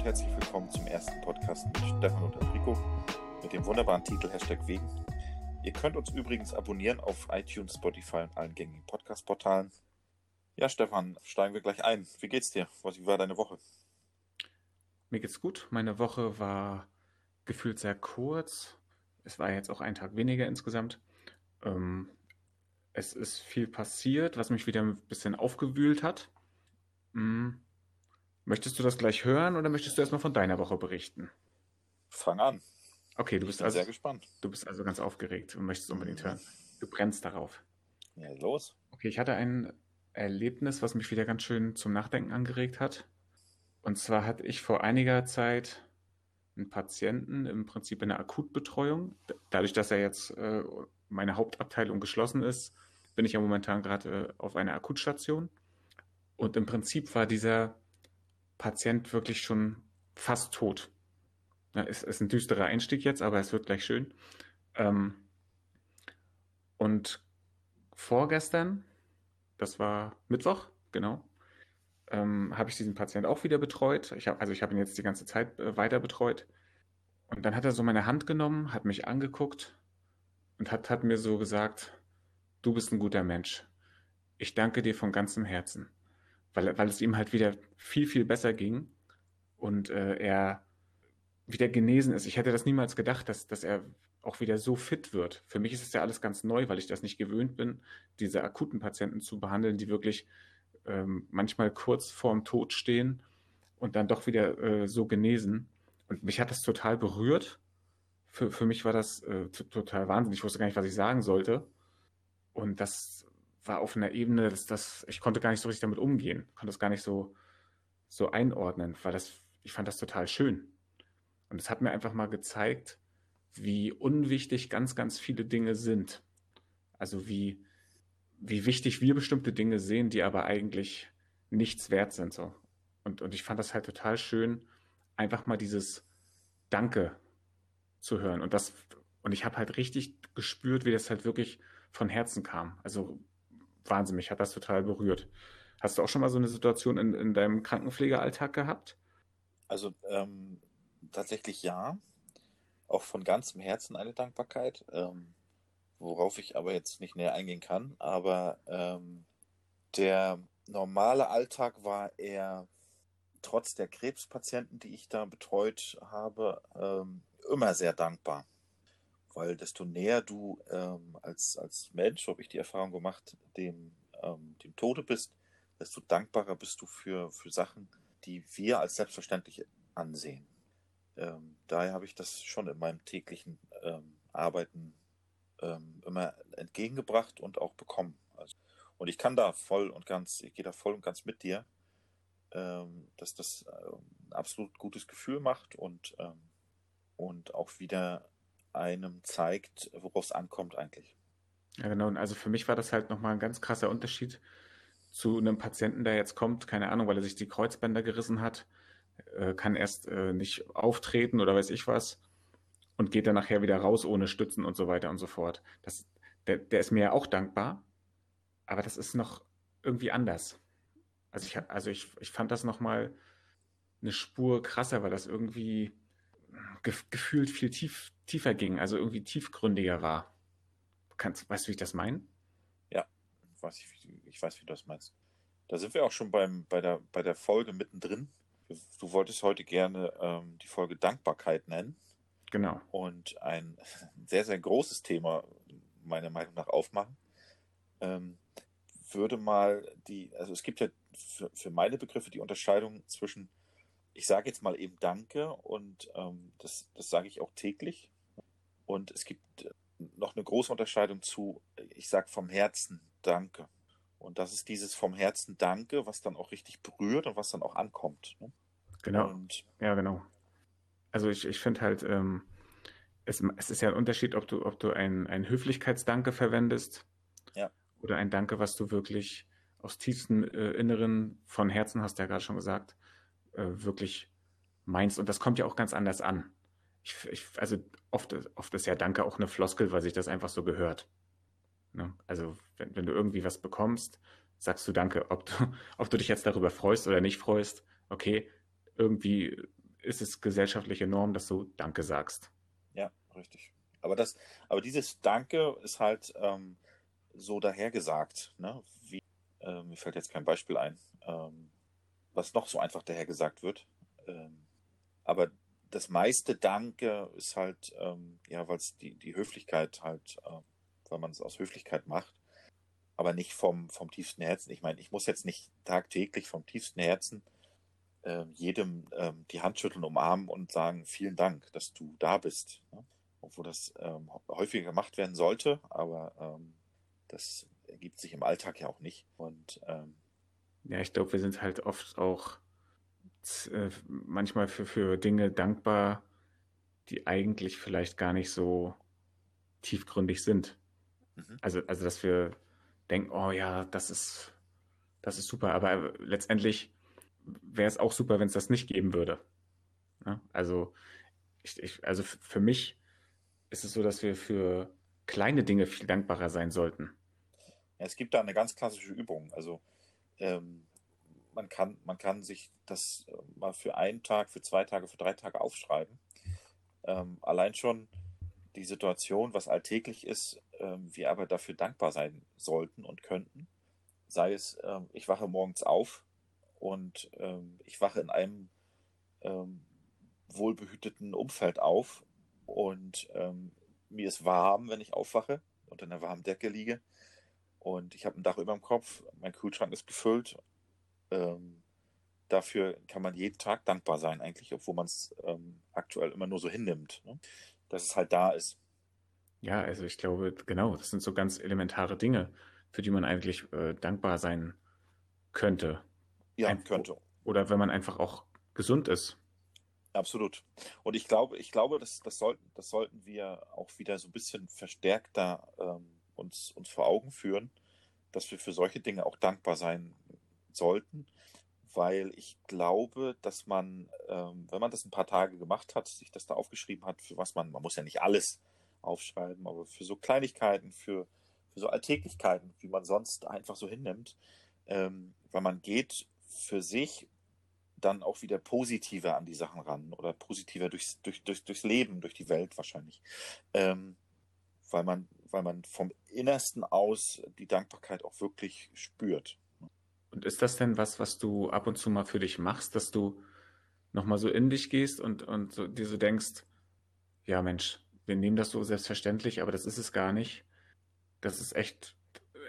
und herzlich willkommen zum ersten Podcast mit Stefan und Enrico mit dem wunderbaren Titel Hashtag Wegen. Ihr könnt uns übrigens abonnieren auf iTunes, Spotify und allen gängigen Podcast-Portalen. Ja, Stefan, steigen wir gleich ein. Wie geht's dir? Wie war deine Woche? Mir geht's gut. Meine Woche war gefühlt sehr kurz. Es war jetzt auch ein Tag weniger insgesamt. Ähm, es ist viel passiert, was mich wieder ein bisschen aufgewühlt hat. Hm. Möchtest du das gleich hören oder möchtest du erstmal von deiner Woche berichten? Fang an. Okay, du bist also sehr gespannt. du bist also ganz aufgeregt und möchtest unbedingt hören. Du brennst darauf. Ja, los. Okay, ich hatte ein Erlebnis, was mich wieder ganz schön zum Nachdenken angeregt hat. Und zwar hatte ich vor einiger Zeit einen Patienten im Prinzip in der Akutbetreuung. Dadurch, dass er jetzt äh, meine Hauptabteilung geschlossen ist, bin ich ja momentan gerade äh, auf einer Akutstation. Und im Prinzip war dieser Patient wirklich schon fast tot. Ja, es ist ein düsterer Einstieg jetzt, aber es wird gleich schön. Ähm, und vorgestern, das war Mittwoch, genau, ähm, habe ich diesen Patient auch wieder betreut. Ich hab, also ich habe ihn jetzt die ganze Zeit äh, weiter betreut. Und dann hat er so meine Hand genommen, hat mich angeguckt und hat, hat mir so gesagt, du bist ein guter Mensch. Ich danke dir von ganzem Herzen. Weil, weil es ihm halt wieder viel, viel besser ging und äh, er wieder genesen ist. Ich hätte das niemals gedacht, dass, dass er auch wieder so fit wird. Für mich ist es ja alles ganz neu, weil ich das nicht gewöhnt bin, diese akuten Patienten zu behandeln, die wirklich ähm, manchmal kurz vorm Tod stehen und dann doch wieder äh, so genesen. Und mich hat das total berührt. Für, für mich war das äh, total wahnsinnig. Ich wusste gar nicht, was ich sagen sollte. Und das war auf einer Ebene, dass das, ich konnte gar nicht so richtig damit umgehen, konnte das gar nicht so, so einordnen, weil das, ich fand das total schön. Und es hat mir einfach mal gezeigt, wie unwichtig ganz, ganz viele Dinge sind. Also wie, wie wichtig wir bestimmte Dinge sehen, die aber eigentlich nichts wert sind. So. Und, und ich fand das halt total schön, einfach mal dieses Danke zu hören. Und das, und ich habe halt richtig gespürt, wie das halt wirklich von Herzen kam. Also Wahnsinn, mich hat das total berührt. Hast du auch schon mal so eine Situation in, in deinem Krankenpflegealltag gehabt? Also ähm, tatsächlich ja. Auch von ganzem Herzen eine Dankbarkeit, ähm, worauf ich aber jetzt nicht näher eingehen kann. Aber ähm, der normale Alltag war eher trotz der Krebspatienten, die ich da betreut habe, ähm, immer sehr dankbar. Weil desto näher du ähm, als, als Mensch, habe ich die Erfahrung gemacht, dem, ähm, dem Tode bist, desto dankbarer bist du für, für Sachen, die wir als selbstverständlich ansehen. Ähm, daher habe ich das schon in meinem täglichen ähm, Arbeiten ähm, immer entgegengebracht und auch bekommen. Also, und ich kann da voll und ganz, ich gehe da voll und ganz mit dir, ähm, dass das ein absolut gutes Gefühl macht und, und auch wieder einem zeigt, worauf es ankommt eigentlich. Ja, genau. Und also für mich war das halt nochmal ein ganz krasser Unterschied zu einem Patienten, der jetzt kommt, keine Ahnung, weil er sich die Kreuzbänder gerissen hat, äh, kann erst äh, nicht auftreten oder weiß ich was und geht dann nachher wieder raus ohne Stützen und so weiter und so fort. Das, der, der ist mir ja auch dankbar, aber das ist noch irgendwie anders. Also ich, also ich, ich fand das nochmal eine Spur krasser, weil das irgendwie gefühlt viel tief, tiefer ging, also irgendwie tiefgründiger war. Kannst, weißt du, wie ich das meine? Ja, weiß ich, ich weiß, wie du das meinst. Da sind wir auch schon beim, bei, der, bei der Folge mittendrin. Du wolltest heute gerne ähm, die Folge Dankbarkeit nennen. Genau. und ein sehr, sehr großes Thema meiner Meinung nach aufmachen. Ähm, würde mal die, also es gibt ja für, für meine Begriffe die Unterscheidung zwischen, ich sage jetzt mal eben Danke und ähm, das, das sage ich auch täglich. Und es gibt noch eine große Unterscheidung zu, ich sage vom Herzen Danke. Und das ist dieses vom Herzen Danke, was dann auch richtig berührt und was dann auch ankommt. Ne? Genau. Und Ja, genau. Also ich, ich finde halt, ähm, es, es ist ja ein Unterschied, ob du, ob du ein, ein Höflichkeitsdanke verwendest Ja. oder ein Danke, was du wirklich aus tiefstem äh, Inneren von Herzen, hast du ja gerade schon gesagt, äh, wirklich meinst. Und das kommt ja auch ganz anders an. Ich, ich, also oft, oft ist ja Danke auch eine Floskel, weil sich das einfach so gehört. Ne? Also wenn, wenn du irgendwie was bekommst, sagst du Danke. Ob du, ob du dich jetzt darüber freust oder nicht freust, okay, irgendwie ist es gesellschaftliche Norm, dass du Danke sagst. Ja, richtig. Aber das, aber dieses Danke ist halt ähm, so dahergesagt, ne? Wie, äh, mir fällt jetzt kein Beispiel ein, ähm, was noch so einfach dahergesagt wird. Ähm, aber das meiste Danke ist halt, ähm, ja, weil es die, die Höflichkeit halt, äh, weil man es aus Höflichkeit macht, aber nicht vom, vom tiefsten Herzen. Ich meine, ich muss jetzt nicht tagtäglich vom tiefsten Herzen äh, jedem äh, die Hand schütteln, umarmen und sagen, vielen Dank, dass du da bist. Ne? Obwohl das ähm, häufiger gemacht werden sollte, aber ähm, das ergibt sich im Alltag ja auch nicht. Und ähm, ja, ich glaube, wir sind halt oft auch äh, manchmal für, für Dinge dankbar, die eigentlich vielleicht gar nicht so tiefgründig sind. Mhm. Also, also, dass wir denken, oh ja, das ist, das ist super, aber letztendlich wäre es auch super, wenn es das nicht geben würde. Ja? Also, ich, ich, also für mich ist es so, dass wir für kleine Dinge viel dankbarer sein sollten. Ja, es gibt da eine ganz klassische Übung. Also ähm, man, kann, man kann sich das äh, mal für einen Tag, für zwei Tage, für drei Tage aufschreiben. Ähm, allein schon die Situation, was alltäglich ist, ähm, wir aber dafür dankbar sein sollten und könnten. Sei es, ähm, ich wache morgens auf und ähm, ich wache in einem ähm, wohlbehüteten Umfeld auf und mir ist warm, wenn ich aufwache und in einer warmen Decke liege. Und ich habe ein Dach über dem Kopf, mein Kühlschrank ist gefüllt. Ähm, dafür kann man jeden Tag dankbar sein, eigentlich, obwohl man es ähm, aktuell immer nur so hinnimmt, ne? dass es halt da ist. Ja, also ich glaube, genau, das sind so ganz elementare Dinge, für die man eigentlich äh, dankbar sein könnte. Ja, Ein, könnte. Oder wenn man einfach auch gesund ist. Absolut. Und ich glaube, ich glaube, das, das, sollten, das sollten wir auch wieder so ein bisschen verstärkter ähm, uns, uns vor Augen führen, dass wir für solche Dinge auch dankbar sein sollten, weil ich glaube, dass man, ähm, wenn man das ein paar Tage gemacht hat, sich das da aufgeschrieben hat, für was man, man muss ja nicht alles aufschreiben, aber für so Kleinigkeiten, für, für so Alltäglichkeiten, wie man sonst einfach so hinnimmt, ähm, weil man geht für sich dann auch wieder positiver an die Sachen ran oder positiver durchs, durch, durch, durchs Leben, durch die Welt wahrscheinlich. Ähm, weil man, weil man vom Innersten aus die Dankbarkeit auch wirklich spürt. Und ist das denn was, was du ab und zu mal für dich machst, dass du nochmal so in dich gehst und, und so, dir so denkst, ja Mensch, wir nehmen das so selbstverständlich, aber das ist es gar nicht. Das ist echt,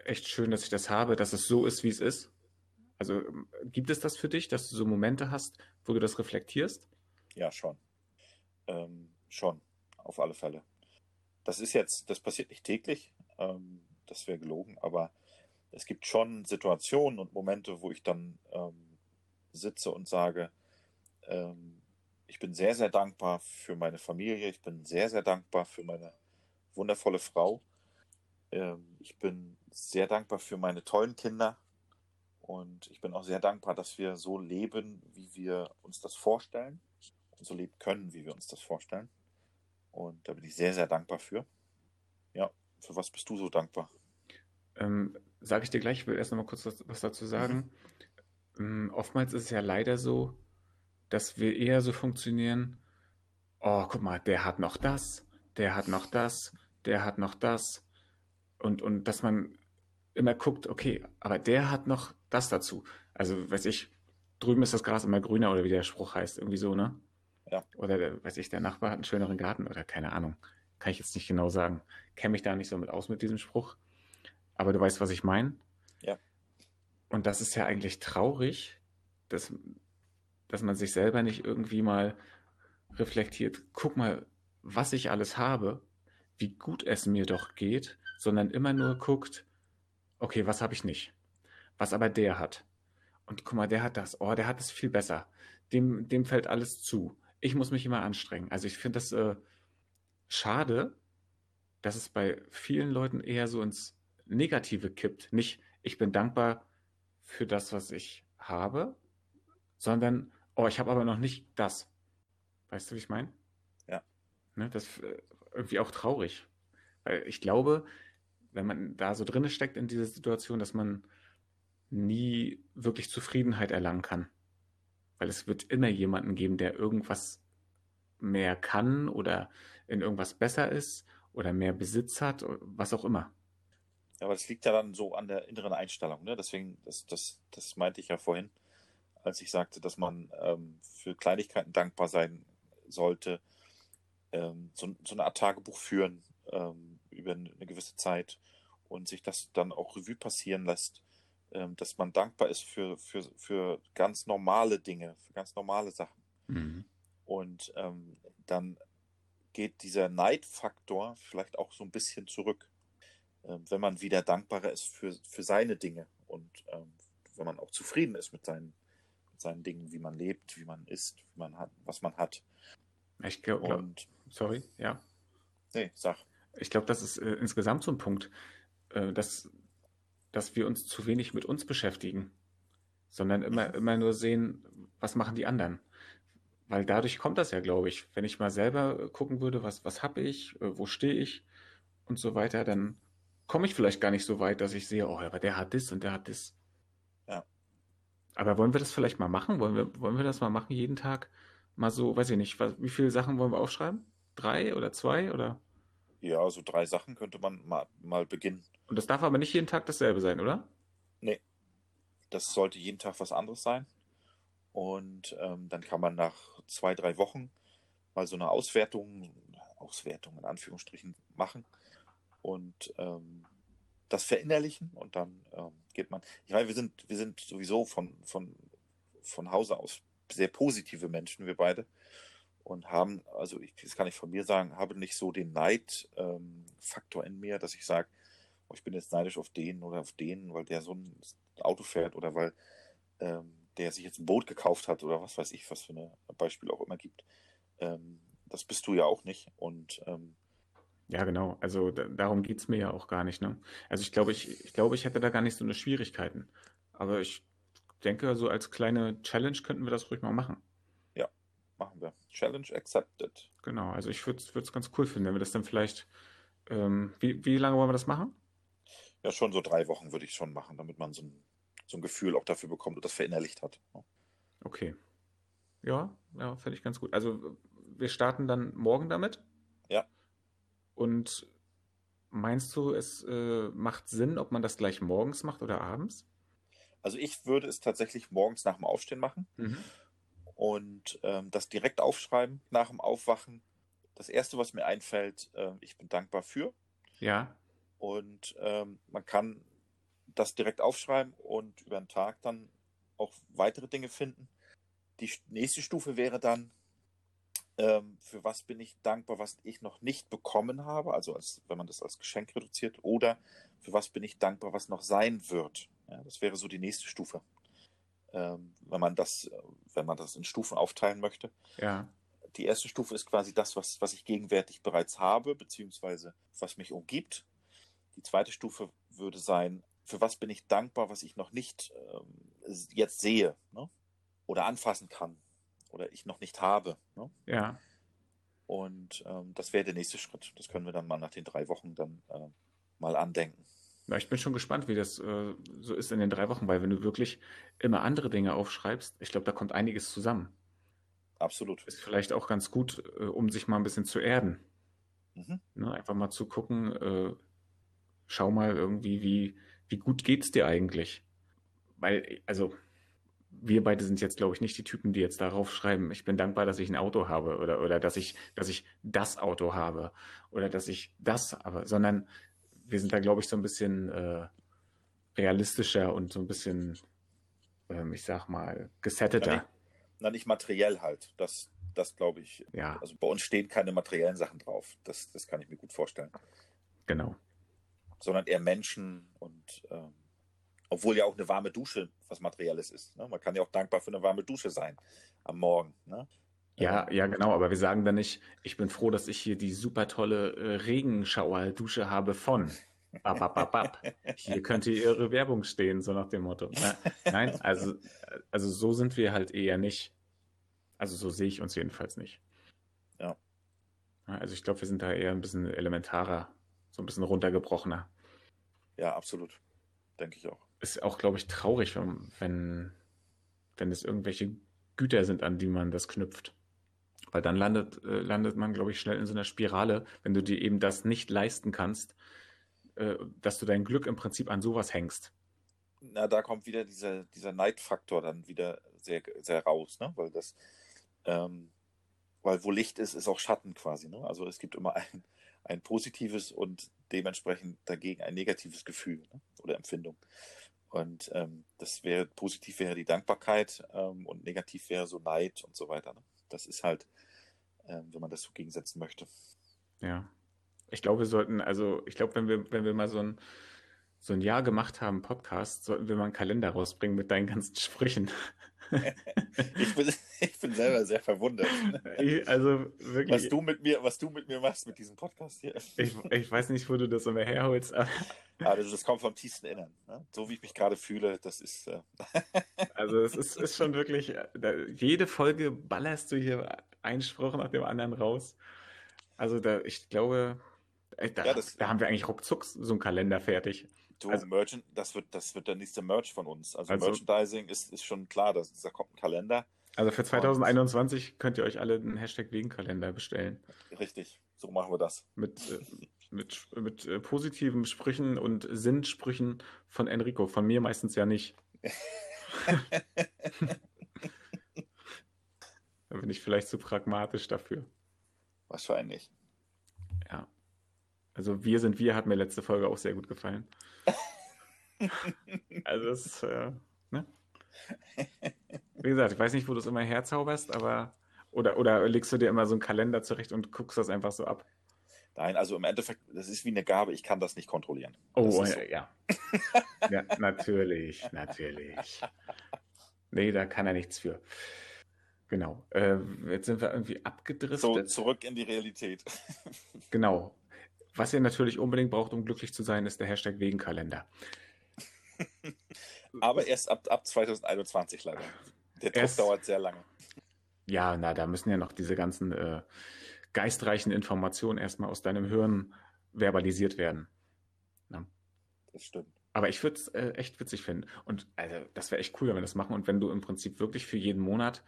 echt schön, dass ich das habe, dass es so ist, wie es ist. Also gibt es das für dich, dass du so Momente hast, wo du das reflektierst? Ja, schon. Ähm, schon, auf alle Fälle. Das ist jetzt, das passiert nicht täglich, ähm, das wäre gelogen, aber es gibt schon Situationen und Momente, wo ich dann ähm, sitze und sage, ähm, ich bin sehr, sehr dankbar für meine Familie, ich bin sehr, sehr dankbar für meine wundervolle Frau. Ähm, ich bin sehr dankbar für meine tollen Kinder, und ich bin auch sehr dankbar, dass wir so leben, wie wir uns das vorstellen und so leben können, wie wir uns das vorstellen. Und da bin ich sehr, sehr dankbar für. Ja, für was bist du so dankbar? Ähm, Sage ich dir gleich, ich will erst noch mal kurz was, was dazu sagen. Mhm. Ähm, oftmals ist es ja leider so, dass wir eher so funktionieren, oh, guck mal, der hat noch das, der hat noch das, der hat noch das. Und, und dass man immer guckt, okay, aber der hat noch das dazu. Also, weiß ich, drüben ist das Gras immer grüner oder wie der Spruch heißt, irgendwie so, ne? Ja. Oder, der, weiß ich, der Nachbar hat einen schöneren Garten oder keine Ahnung. Kann ich jetzt nicht genau sagen. Kenne mich da nicht so mit aus mit diesem Spruch. Aber du weißt, was ich meine. Ja. Und das ist ja eigentlich traurig, dass, dass man sich selber nicht irgendwie mal reflektiert, guck mal, was ich alles habe, wie gut es mir doch geht, sondern immer nur guckt, okay, was habe ich nicht? Was aber der hat. Und guck mal, der hat das. Oh, der hat es viel besser. Dem, dem fällt alles zu. Ich muss mich immer anstrengen. Also ich finde das äh, schade, dass es bei vielen Leuten eher so ins Negative kippt. Nicht, ich bin dankbar für das, was ich habe, sondern, oh, ich habe aber noch nicht das. Weißt du, wie ich meine? Ja. Ne, das ist äh, irgendwie auch traurig. Weil ich glaube, wenn man da so drin steckt in dieser Situation, dass man nie wirklich Zufriedenheit erlangen kann. Weil es wird immer jemanden geben, der irgendwas mehr kann oder in irgendwas besser ist oder mehr Besitz hat, was auch immer. Ja, aber das liegt ja dann so an der inneren Einstellung. Ne? Deswegen, das, das, das meinte ich ja vorhin, als ich sagte, dass man ähm, für Kleinigkeiten dankbar sein sollte. Ähm, so, so, eine Art Tagebuch führen ähm, über eine gewisse Zeit und sich das dann auch Revue passieren lässt, dass man dankbar ist für, für, für ganz normale Dinge, für ganz normale Sachen. Mhm. Und ähm, dann geht dieser Neidfaktor vielleicht auch so ein bisschen zurück, ähm, wenn man wieder dankbarer ist für, für seine Dinge und ähm, wenn man auch zufrieden ist mit seinen, mit seinen Dingen, wie man lebt, wie man isst, wie man hat, was man hat. Ich glaube, sorry, ja. Nee, sag. Ich glaube, das ist äh, insgesamt so ein Punkt, äh, dass, dass wir uns zu wenig mit uns beschäftigen, sondern immer, mhm. immer nur sehen, was machen die anderen. Weil dadurch kommt das ja, glaube ich. Wenn ich mal selber gucken würde, was, was habe ich, äh, wo stehe ich und so weiter, dann komme ich vielleicht gar nicht so weit, dass ich sehe, oh, aber der hat das und der hat das. Ja. Aber wollen wir das vielleicht mal machen? Wollen wir, wollen wir das mal machen, jeden Tag? Mal so, weiß ich nicht, wie viele Sachen wollen wir aufschreiben? Drei oder zwei oder? Ja, so drei Sachen könnte man mal, mal beginnen. Und das darf aber nicht jeden Tag dasselbe sein, oder? Nee. Das sollte jeden Tag was anderes sein. Und ähm, dann kann man nach zwei, drei Wochen mal so eine Auswertung, Auswertung in Anführungsstrichen machen und ähm, das verinnerlichen und dann ähm, geht man. Ich meine, wir sind, wir sind sowieso von, von, von Hause aus sehr positive Menschen, wir beide. Und haben, also ich, das kann ich von mir sagen, habe nicht so den Neidfaktor ähm, in mir, dass ich sage, oh, ich bin jetzt neidisch auf den oder auf den, weil der so ein Auto fährt oder weil ähm, der sich jetzt ein Boot gekauft hat oder was weiß ich, was für ein Beispiel auch immer gibt. Ähm, das bist du ja auch nicht. Und ähm, ja, genau. Also da, darum geht es mir ja auch gar nicht. Ne? Also ich glaube, ich, ich glaube, ich hätte da gar nicht so eine Schwierigkeiten. Aber ich denke, so als kleine Challenge könnten wir das ruhig mal machen. Ja, machen wir. Challenge accepted. Genau, also ich würde es ganz cool finden, wenn wir das dann vielleicht. Ähm, wie, wie lange wollen wir das machen? Ja, schon so drei Wochen würde ich schon machen, damit man so ein so ein Gefühl auch dafür bekommt und das verinnerlicht hat. Okay. Ja, ja, finde ich ganz gut. Also wir starten dann morgen damit. Ja. Und meinst du, es äh, macht Sinn, ob man das gleich morgens macht oder abends? Also ich würde es tatsächlich morgens nach dem Aufstehen machen mhm. und ähm, das direkt aufschreiben nach dem Aufwachen. Das Erste, was mir einfällt, äh, ich bin dankbar für. Ja. Und ähm, man kann das direkt aufschreiben und über den Tag dann auch weitere Dinge finden. Die nächste Stufe wäre dann, ähm, für was bin ich dankbar, was ich noch nicht bekommen habe, also als, wenn man das als Geschenk reduziert, oder für was bin ich dankbar, was noch sein wird. Ja, das wäre so die nächste Stufe. Ähm, wenn man das, wenn man das in Stufen aufteilen möchte. Ja. Die erste Stufe ist quasi das, was, was ich gegenwärtig bereits habe, beziehungsweise was mich umgibt. Die zweite Stufe würde sein, für was bin ich dankbar, was ich noch nicht ähm, jetzt sehe ne? oder anfassen kann oder ich noch nicht habe. Ne? Ja. Und ähm, das wäre der nächste Schritt. Das können wir dann mal nach den drei Wochen dann äh, mal andenken. Ja, ich bin schon gespannt, wie das äh, so ist in den drei Wochen, weil wenn du wirklich immer andere Dinge aufschreibst, ich glaube, da kommt einiges zusammen. Absolut. Ist vielleicht auch ganz gut, äh, um sich mal ein bisschen zu erden. Mhm. Ne, einfach mal zu gucken, äh, schau mal irgendwie, wie, wie gut geht's dir eigentlich? Weil, also, wir beide sind jetzt, glaube ich, nicht die Typen, die jetzt darauf schreiben, ich bin dankbar, dass ich ein Auto habe oder, oder dass ich, dass ich das Auto habe oder dass ich das habe, sondern wir sind da, glaube ich, so ein bisschen äh, realistischer und so ein bisschen, ähm, ich sag mal, gesetteter. Na nicht, na, nicht materiell halt. Das, das glaube ich. Ja. Also bei uns stehen keine materiellen Sachen drauf. Das, das kann ich mir gut vorstellen. Genau sondern eher Menschen und ähm, obwohl ja auch eine warme Dusche was Materielles ist. Ne? Man kann ja auch dankbar für eine warme Dusche sein am Morgen. Ne? Ja, ja, genau, aber wir sagen dann nicht, ich bin froh, dass ich hier die super tolle äh, Regenschauerdusche habe von. Ab, ab, ab, ab. Hier könnte Ihre Werbung stehen, so nach dem Motto. Ne? Nein, also, also so sind wir halt eher nicht. Also so sehe ich uns jedenfalls nicht. Ja. Also ich glaube, wir sind da eher ein bisschen elementarer so ein bisschen runtergebrochener. Ja, absolut. Denke ich auch. Ist auch, glaube ich, traurig, wenn, wenn, wenn es irgendwelche Güter sind, an die man das knüpft. Weil dann landet, äh, landet man, glaube ich, schnell in so einer Spirale, wenn du dir eben das nicht leisten kannst, äh, dass du dein Glück im Prinzip an sowas hängst. Na, da kommt wieder dieser, dieser Neidfaktor dann wieder sehr, sehr raus, ne? Weil das, ähm, weil wo Licht ist, ist auch Schatten quasi, ne? Also es gibt immer ein, ein positives und dementsprechend dagegen ein negatives Gefühl ne? oder Empfindung. Und ähm, das wäre positiv wäre die Dankbarkeit ähm, und negativ wäre so Neid und so weiter. Ne? Das ist halt, ähm, wenn man das so gegensetzen möchte. Ja. Ich glaube, wir sollten, also ich glaube, wenn wir, wenn wir mal so ein, so ein Jahr gemacht haben, Podcast, sollten wir mal einen Kalender rausbringen mit deinen ganzen Sprüchen. Ich, bin, ich bin selber sehr verwundert. Also wirklich. Was du mit mir, was du mit mir machst mit diesem Podcast hier. Ich, ich weiß nicht, wo du das immer herholst. Aber also das kommt vom tiefsten Innern. Ne? So wie ich mich gerade fühle, das ist. Äh also es ist, ist schon wirklich. Jede Folge ballerst du hier einen Spruch nach dem anderen raus. Also da, ich glaube, da, ja, das, da haben wir eigentlich ruckzuck so einen Kalender fertig. Du, also, Merchant, das wird, das wird der nächste Merch von uns. Also, also Merchandising ist, ist schon klar, dass, da kommt ein Kalender. Also für 2021 und, könnt ihr euch alle einen Hashtag Wegenkalender bestellen. Richtig, so machen wir das. Mit, äh, mit, mit äh, positiven Sprüchen und Sinnsprüchen von Enrico. Von mir meistens ja nicht. da bin ich vielleicht zu pragmatisch dafür. Wahrscheinlich. Ja. Also wir sind wir hat mir letzte Folge auch sehr gut gefallen. also das, äh, ne? Wie gesagt, ich weiß nicht, wo du es immer herzauberst, aber oder, oder legst du dir immer so einen Kalender zurecht und guckst das einfach so ab? Nein, also im Endeffekt, das ist wie eine Gabe, ich kann das nicht kontrollieren. Oh, so. ja. ja, natürlich, natürlich. Nee, da kann er nichts für. Genau. Äh, jetzt sind wir irgendwie abgedriftet. So, zurück in die Realität. genau. Was ihr natürlich unbedingt braucht, um glücklich zu sein, ist der Hashtag Wegenkalender. Aber erst ab, ab 2021 leider. Der Druck erst, dauert sehr lange. Ja, na, da müssen ja noch diese ganzen äh, geistreichen Informationen erstmal aus deinem Hirn verbalisiert werden. Na? Das stimmt. Aber ich würde es äh, echt witzig finden. Und also, das wäre echt cool, wenn wir das machen. Und wenn du im Prinzip wirklich für jeden Monat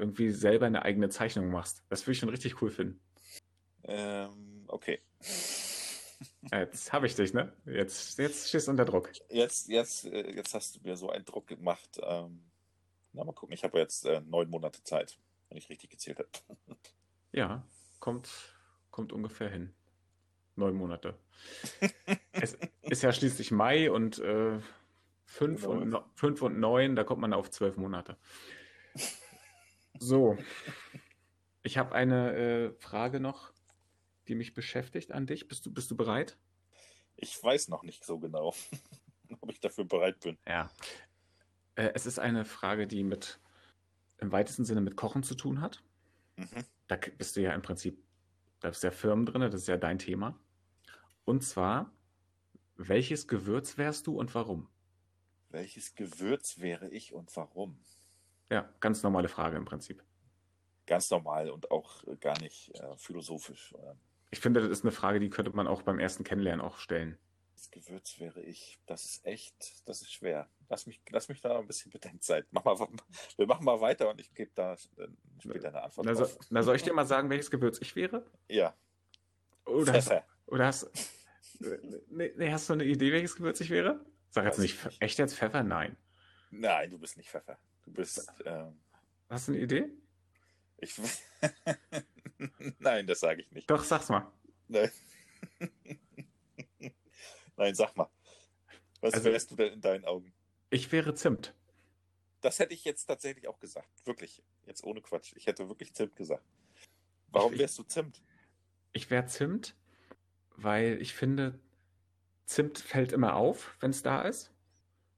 irgendwie selber eine eigene Zeichnung machst. Das würde ich schon richtig cool finden. Ähm, okay. Jetzt habe ich dich, ne? Jetzt, jetzt stehst du unter Druck. Jetzt, jetzt, äh, jetzt hast du mir so einen Druck gemacht. Ähm, na, mal gucken. Ich habe jetzt äh, neun Monate Zeit, wenn ich richtig gezählt habe. Ja, kommt, kommt ungefähr hin. Neun Monate. es ist ja schließlich Mai und äh, fünf, genau. und, fünf und neun, da kommt man auf zwölf Monate. So. Ich habe eine äh, Frage noch die mich beschäftigt an dich. Bist du, bist du bereit? Ich weiß noch nicht so genau, ob ich dafür bereit bin. Ja. Äh, es ist eine Frage, die mit im weitesten Sinne mit Kochen zu tun hat. Mhm. Da bist du ja im Prinzip, da bist du ja Firmen drin, das ist ja dein Thema. Und zwar, welches Gewürz wärst du und warum? Welches Gewürz wäre ich und warum? Ja, ganz normale Frage im Prinzip. Ganz normal und auch gar nicht äh, philosophisch. Äh, ich finde, das ist eine Frage, die könnte man auch beim ersten Kennenlernen auch stellen. Das Gewürz wäre ich. Das ist echt, das ist schwer. Lass mich, lass mich da ein bisschen Bedenkzeit. Mach mal, wir machen mal weiter und ich gebe da später eine Antwort. Na, so, na, soll ich dir mal sagen, welches Gewürz ich wäre? Ja. Oder Pfeffer. Hast, oder hast, nee, nee, hast du eine Idee, welches Gewürz ich wäre? Sag jetzt nicht, nicht, echt jetzt Pfeffer? Nein. Nein, du bist nicht Pfeffer. Du bist. Ähm, hast du eine Idee? Ich. Nein, das sage ich nicht. Doch, sag's mal. Nein. Nein, sag mal. Was also, wärst du denn in deinen Augen? Ich wäre Zimt. Das hätte ich jetzt tatsächlich auch gesagt. Wirklich. Jetzt ohne Quatsch. Ich hätte wirklich Zimt gesagt. Warum wärst du Zimt? Ich wäre Zimt, weil ich finde, Zimt fällt immer auf, wenn es da ist.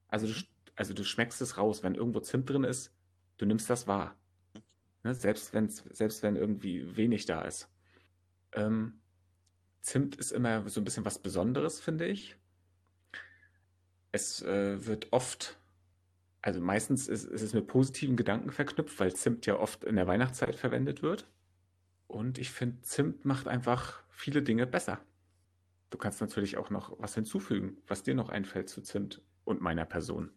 Also du, also du schmeckst es raus. Wenn irgendwo Zimt drin ist, du nimmst das wahr. Ne? Selbst, wenn's, selbst wenn irgendwie wenig da ist. Ähm, Zimt ist immer so ein bisschen was Besonderes, finde ich. Es äh, wird oft, also meistens ist, ist, es mit positiven Gedanken verknüpft, weil Zimt ja oft in der Weihnachtszeit verwendet wird. Und ich finde, Zimt macht einfach viele Dinge besser. Du kannst natürlich auch noch was hinzufügen, was dir noch einfällt zu Zimt und meiner Person.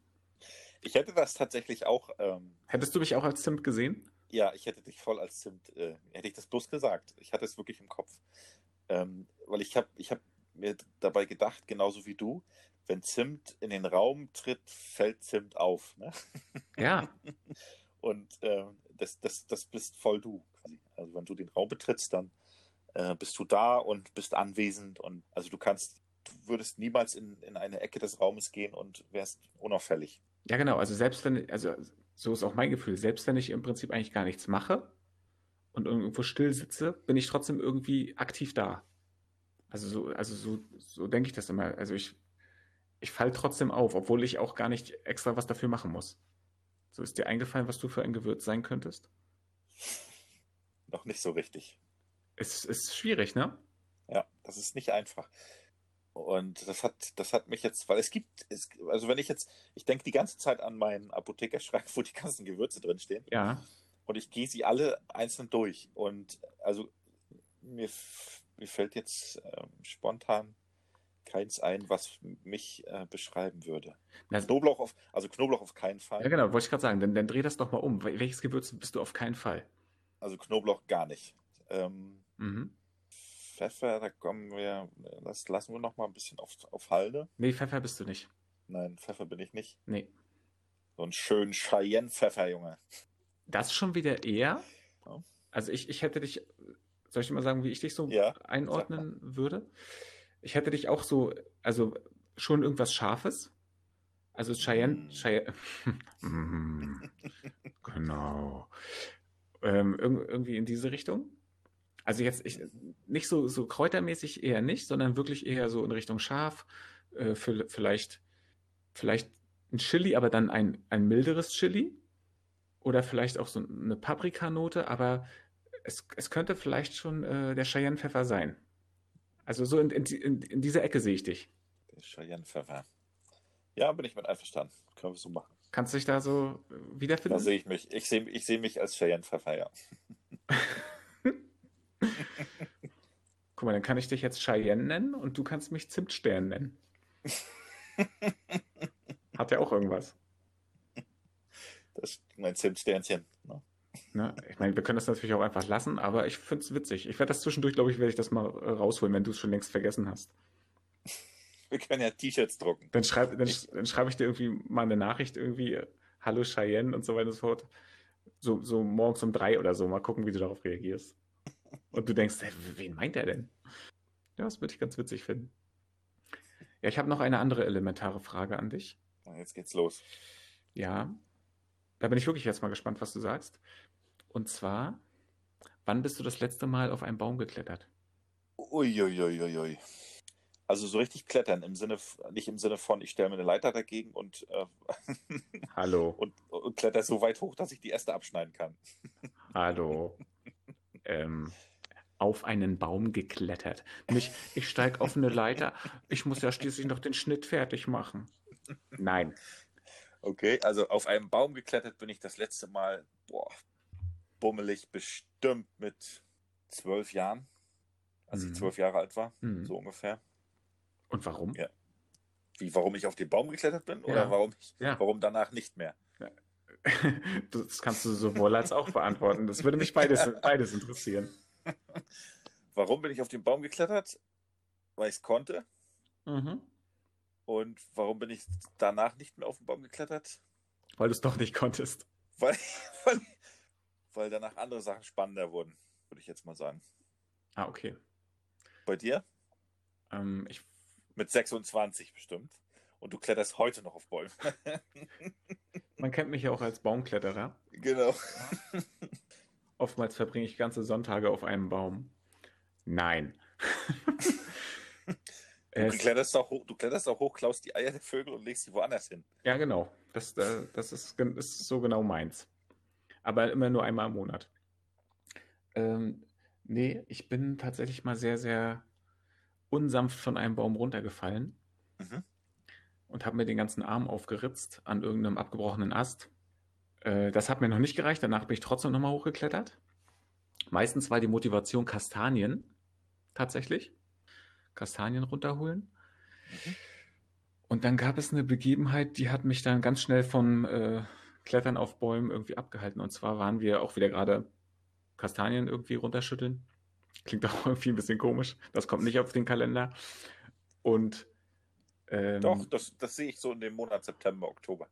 Ich hätte das tatsächlich auch. Ähm, Hättest du mich auch als Zimt gesehen? Ja, ich hätte dich voll als Zimt, äh, hätte ich das bloß gesagt. Ich hatte es wirklich im Kopf. Ähm, weil ich habe ich hab mir dabei gedacht, genauso wie du, wenn Zimt in den Raum tritt, fällt Zimt auf. Ne? Ja, Und ähm, das, das, das bist voll du. Quasi. Also wenn du den Raum betrittst, dann äh, bist du da und bist anwesend. Und also du kannst, du würdest niemals in, in eine Ecke des Raumes gehen und wärst unauffällig. ja genau. Also selbst wenn, also so ist auch mein Gefühl, selbst wenn ich im Prinzip eigentlich gar nichts mache und irgendwo still sitze, bin ich trotzdem irgendwie aktiv da. Also so, also so, so denke ich das immer. Also ich, ich falle trotzdem auf, obwohl ich auch gar nicht extra was dafür machen muss. So ist dir eingefallen, was du für ein Gewürz sein könntest? Noch nicht so richtig. Es ist schwierig, ne? Ja, das ist nicht einfach. Und das hat, das hat mich jetzt, weil es gibt, es, also wenn ich jetzt, ich denke die ganze Zeit an meinen Apothekerschrank, wo die ganzen Gewürze drinstehen. Ja. Und ich gehe sie alle einzeln durch. Und also mir, mir fällt jetzt ähm, spontan keins ein, was mich äh, beschreiben würde. Na, Knoblauch auf, also Knoblauch auf keinen ja, Fall. genau, wollte ich gerade sagen. Dann, dann dreh das doch mal um. Wel- Welches Gewürz bist du auf keinen Fall? Also Knoblauch gar nicht. Ähm, Mhm. Pfeffer, da kommen wir, das lassen wir noch mal ein bisschen auf, auf Halde. Nee, Pfeffer bist du nicht. Nein, Pfeffer bin ich nicht. Nee. So einen schönen Cheyenne-Pfeffer, Junge. Das schon wieder eher. Ja. Also ich, ich hätte dich, soll ich dir mal sagen, wie ich dich so Ja, einordnen würde? Ich hätte dich auch so, also schon irgendwas Scharfes. Also Cheyenne, Mm. Cheyenne, Mm, genau. Ähm, irg- irgendwie in diese Richtung. Also jetzt ich, nicht so, so kräutermäßig eher nicht, sondern wirklich eher so in Richtung scharf. Äh, für, vielleicht, vielleicht ein Chili, aber dann ein, ein milderes Chili. Oder vielleicht auch so eine Paprikanote, aber es, es könnte vielleicht schon äh, der Cheyenne-Pfeffer sein. Also so in, in, in, dieser Ecke sehe ich dich. der Cheyenne-Pfeffer. Ja, bin ich mit einverstanden. Können wir so machen. Kannst du dich da so äh, Da wiederfinden? sehe ich mich. Ich sehe ich sehe mich als Cheyenne-Pfeffer, ja. Guck mal, dann kann ich dich jetzt Cheyenne nennen und du kannst mich Zimtstern nennen. Hat ja auch irgendwas. Das ist mein Zimtsternchen. Ne? Ne? Ich meine, wir können das natürlich auch einfach lassen, aber ich finde es witzig. Ich werde das zwischendurch, glaube ich, werde ich das mal äh, rausholen, wenn du es schon längst vergessen hast. Wir können ja T-Shirts drucken. Dann schreibe dann, Ich- dann schreibe ich dir irgendwie mal eine Nachricht irgendwie, Hallo Cheyenne und so weiter und so fort. So, so morgens um drei oder so, mal gucken, wie du darauf reagierst. Und du denkst, hey, wen meint er denn? Ja, das würde ich ganz witzig finden. Ja, ich habe noch eine andere elementare Frage an dich. Jetzt geht's los. Ja, da bin ich wirklich jetzt mal gespannt, was du sagst. Und zwar, wann bist du das letzte Mal auf einen Baum geklettert? Uiuiuiui. Also so richtig klettern im Sinne, nicht im Sinne von, ich stelle mir eine Leiter dagegen und, äh, Hallo, und, und kletter so weit hoch, dass ich die Äste abschneiden kann. hallo. ähm, auf einen Baum geklettert. Nicht, ich steige auf eine Leiter, ich muss ja schließlich noch den Schnitt fertig machen. Nein. Okay, also auf einem Baum geklettert bin ich das letzte Mal, boah, bummelig bestimmt mit zwölf Jahren, als Mhm. ich zwölf Jahre alt war, Mhm. so ungefähr. Und warum? Ja. Wie, warum ich auf den Baum geklettert bin oder Ja. warum, ich, Ja. warum danach nicht mehr? Das kannst du sowohl als auch beantworten. Das würde mich beides, beides interessieren. Warum bin ich auf den Baum geklettert? Weil ich es konnte. Mhm. Und warum bin ich danach nicht mehr auf den Baum geklettert? Weil du es doch nicht konntest. Weil, weil, weil danach andere Sachen spannender wurden, würde ich jetzt mal sagen. Ah, okay. Bei dir? Ähm, ich Mit 26 bestimmt. Und du kletterst heute noch auf Bäume. Man kennt mich ja auch als Baumkletterer. genau. Oftmals verbringe ich ganze Sonntage auf einem Baum. Nein. Du kletterst, auch hoch, du kletterst auch hoch, klaust die Eier der Vögel und legst sie woanders hin. ja, genau. Das, äh, das ist, ist so genau meins. Aber immer nur einmal im Monat. Ähm, nee, ich bin tatsächlich mal sehr, sehr unsanft von einem Baum runtergefallen Mhm. und habe mir den ganzen Arm aufgeritzt an irgendeinem abgebrochenen Ast. Äh, das hat mir noch nicht gereicht. Danach bin ich trotzdem nochmal hochgeklettert. Meistens war die Motivation Kastanien, tatsächlich. Kastanien runterholen. Mhm. Und dann gab es eine Begebenheit, die hat mich dann ganz schnell von äh, Klettern auf Bäumen irgendwie abgehalten. Und zwar waren wir auch wieder gerade Kastanien irgendwie runterschütteln. Klingt auch irgendwie ein bisschen komisch. Das kommt nicht auf den Kalender. Und ähm, Doch, das, das sehe ich so in dem Monat September, Oktober.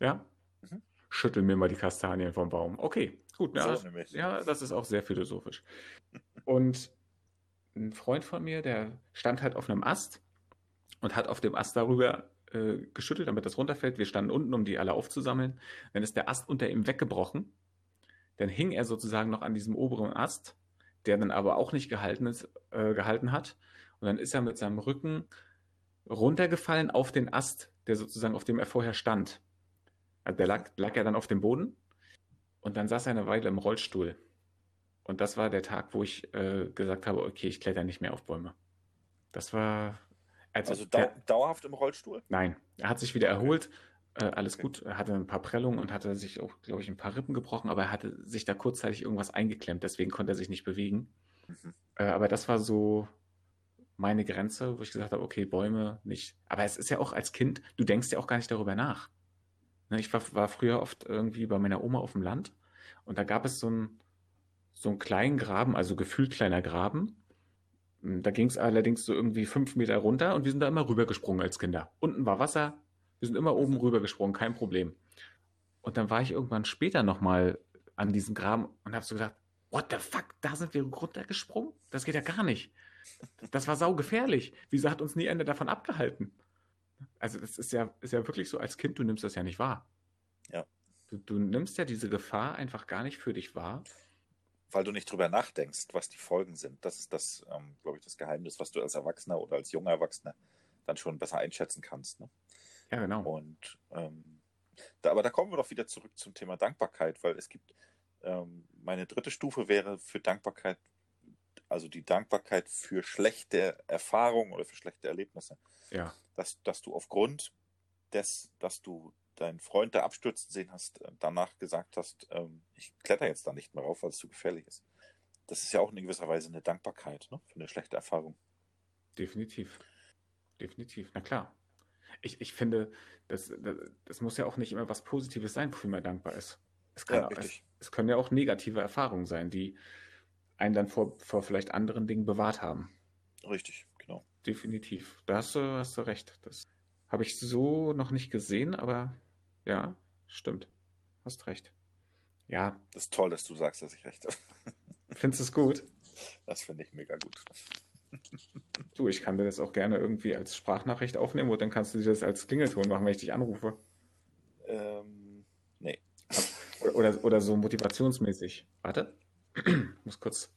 Ja? Mhm. Schüttel mir mal die Kastanien vom Baum. Okay, gut. Ja, so ja, das ist auch sehr philosophisch. Und ein Freund von mir, der stand halt auf einem Ast und hat auf dem Ast darüber äh, geschüttelt, damit das runterfällt. Wir standen unten, um die alle aufzusammeln. Dann ist der Ast unter ihm weggebrochen. Dann hing er sozusagen noch an diesem oberen Ast, der dann aber auch nicht gehalten, ist, äh, gehalten hat. Und dann ist er mit seinem Rücken runtergefallen auf den Ast, der sozusagen auf dem er vorher stand. Also der lag, lag ja dann auf dem Boden und dann saß er eine Weile im Rollstuhl. Und das war der Tag, wo ich äh, gesagt habe, okay, ich kletter nicht mehr auf Bäume. Das war. Also, also dau der, dauerhaft im Rollstuhl? Nein, er hat sich wieder erholt. Äh, alles okay. gut. Er hatte ein paar Prellungen und hatte sich auch, glaube ich, ein paar Rippen gebrochen, aber er hatte sich da kurzzeitig irgendwas eingeklemmt, deswegen konnte er sich nicht bewegen. Mhm. Äh, aber das war so meine Grenze, wo ich gesagt habe, okay, Bäume nicht. Aber es ist ja auch als Kind, du denkst ja auch gar nicht darüber nach. Ne, ich war, war früher oft irgendwie bei meiner Oma auf dem Land und da gab es so einen, so einen kleinen Graben, also gefühlt kleiner Graben. Hm, da ging es allerdings so irgendwie fünf Meter runter und wir sind da immer rübergesprungen als Kinder. Unten war Wasser, wir sind immer oben rübergesprungen, kein Problem. Und dann war ich irgendwann später nochmal an diesem Graben und habe so gedacht, what the fuck, da sind wir runtergesprungen? Das geht ja gar nicht. Das war saugefährlich. Wieso hat uns nie einer davon abgehalten? Also das ist ja, ist ja wirklich so, als Kind, du nimmst das ja nicht wahr. Ja. Du, du nimmst ja diese Gefahr einfach gar nicht für dich wahr. Weil du nicht drüber nachdenkst, was die Folgen sind. Das ist das, ähm, glaube ich, das Geheimnis, was du als Erwachsener oder als junger Erwachsener dann schon besser einschätzen kannst. Ne? Ja, genau. Und ähm, da, aber da kommen wir doch wieder zurück zum Thema Dankbarkeit, weil es gibt, ähm, meine dritte Stufe wäre für Dankbarkeit also die Dankbarkeit für schlechte Erfahrungen oder für schlechte Erlebnisse. Ja. Dass, dass du aufgrund des, dass du deinen Freund da abstürzen sehen hast, äh, danach gesagt hast, ähm, ich kletter jetzt da nicht mehr rauf, weil es zu gefährlich ist. Das ist ja auch in gewisser Weise eine Dankbarkeit ne, für eine schlechte Erfahrung. Definitiv. Definitiv, na klar. Ich, ich finde, das, das, das muss ja auch nicht immer was Positives sein, wofür man dankbar ist. Es, kann ja, es, es können ja auch negative Erfahrungen sein, die, einen dann vor, vor vielleicht anderen Dingen bewahrt haben. Richtig. Definitiv. Da hast du, hast du recht. Das habe ich so noch nicht gesehen, aber ja, stimmt. Hast recht. Ja. Das ist toll, dass du sagst, dass ich recht habe. Findest du es gut? Das finde ich mega gut. Du, ich kann dir das auch gerne irgendwie als Sprachnachricht aufnehmen und dann kannst du dir das als Klingelton machen, wenn ich dich anrufe. Ähm, nee. Oder, oder, oder so motivationsmäßig. Warte. Ich muss kurz.